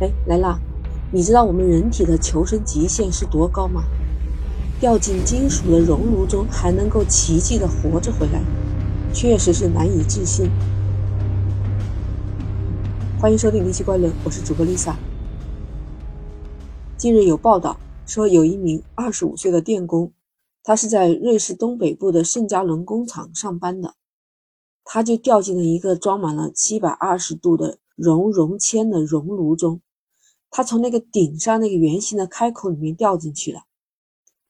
哎，来啦！你知道我们人体的求生极限是多高吗？掉进金属的熔炉中还能够奇迹的活着回来，确实是难以置信。欢迎收听《离奇怪论》，我是主播 Lisa。近日有报道说，有一名二十五岁的电工，他是在瑞士东北部的圣加仑工厂上班的，他就掉进了一个装满了七百二十度的熔融铅的熔炉中。他从那个顶上那个圆形的开口里面掉进去了。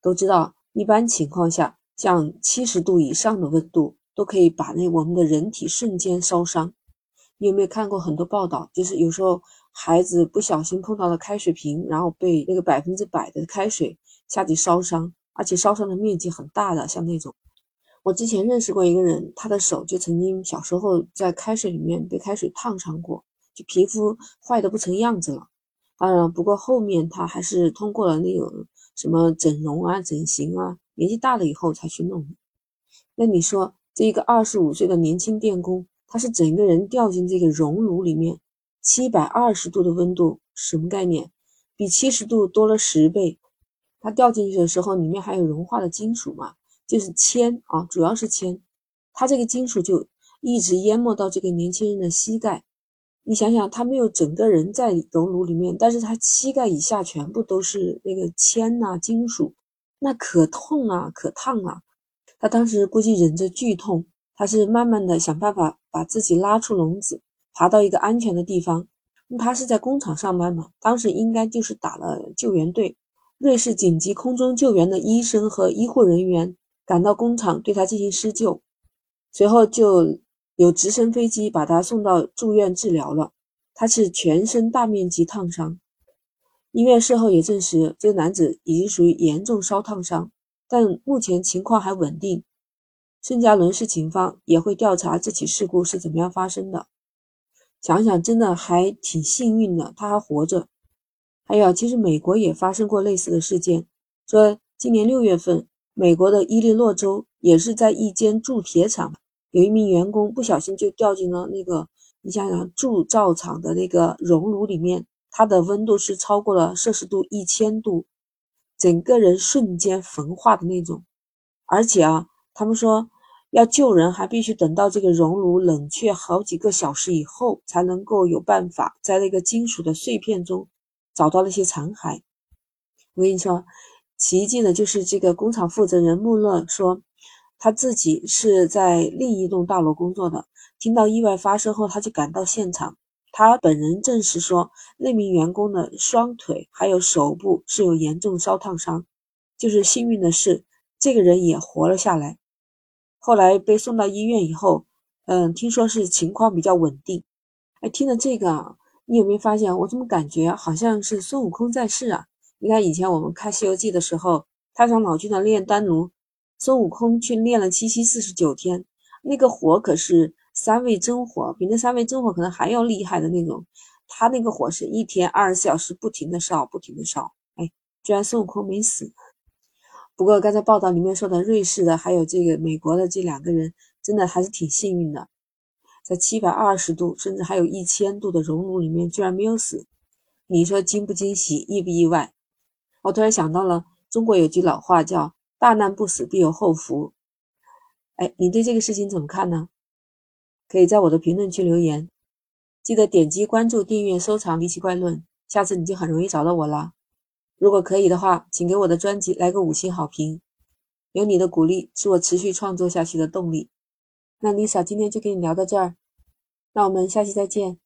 都知道，一般情况下，像七十度以上的温度都可以把那我们的人体瞬间烧伤。你有没有看过很多报道？就是有时候孩子不小心碰到了开水瓶，然后被那个百分之百的开水下去烧伤，而且烧伤的面积很大的，像那种。我之前认识过一个人，他的手就曾经小时候在开水里面被开水烫伤过，就皮肤坏的不成样子了。当然，不过后面他还是通过了那种什么整容啊、整形啊，年纪大了以后才去弄。那你说，这一个二十五岁的年轻电工，他是整个人掉进这个熔炉里面，七百二十度的温度，什么概念？比七十度多了十倍。他掉进去的时候，里面还有融化的金属嘛，就是铅啊，主要是铅。他这个金属就一直淹没到这个年轻人的膝盖。你想想，他没有整个人在熔炉里面，但是他膝盖以下全部都是那个铅呐、金属，那可痛啊，可烫啊！他当时估计忍着剧痛，他是慢慢的想办法把自己拉出笼子，爬到一个安全的地方。他是在工厂上班嘛，当时应该就是打了救援队，瑞士紧急空中救援的医生和医护人员赶到工厂对他进行施救，随后就。有直升飞机把他送到住院治疗了，他是全身大面积烫伤。医院事后也证实，这男子已经属于严重烧烫伤，但目前情况还稳定。圣加伦市警方也会调查这起事故是怎么样发生的。想想真的还挺幸运的，他还活着。还有，其实美国也发生过类似的事件，说今年六月份，美国的伊利诺州也是在一间铸铁厂。有一名员工不小心就掉进了那个，你想想铸造厂的那个熔炉里面，它的温度是超过了摄氏度一千度，整个人瞬间焚化的那种。而且啊，他们说要救人还必须等到这个熔炉冷却好几个小时以后，才能够有办法在那个金属的碎片中找到那些残骸。我跟你说，奇迹的就是这个工厂负责人穆勒说。他自己是在另一栋大楼工作的，听到意外发生后，他就赶到现场。他本人证实说，那名员工的双腿还有手部是有严重烧烫伤。就是幸运的是，这个人也活了下来。后来被送到医院以后，嗯，听说是情况比较稳定。哎，听了这个啊，你有没有发现，我怎么感觉好像是孙悟空在世啊？你看以前我们看《西游记》的时候，太上老君的炼丹炉。孙悟空去练了七七四十九天，那个火可是三味真火，比那三味真火可能还要厉害的那种。他那个火是一天二十四小时不停的烧，不停的烧。哎，居然孙悟空没死。不过刚才报道里面说的瑞士的，还有这个美国的这两个人，真的还是挺幸运的，在七百二十度甚至还有一千度的熔炉里面居然没有死。你说惊不惊喜，意不意外？我突然想到了，中国有句老话叫。大难不死，必有后福。哎，你对这个事情怎么看呢？可以在我的评论区留言。记得点击关注、订阅、收藏《离奇怪论》，下次你就很容易找到我了。如果可以的话，请给我的专辑来个五星好评。有你的鼓励，是我持续创作下去的动力。那 Lisa 今天就跟你聊到这儿，那我们下期再见。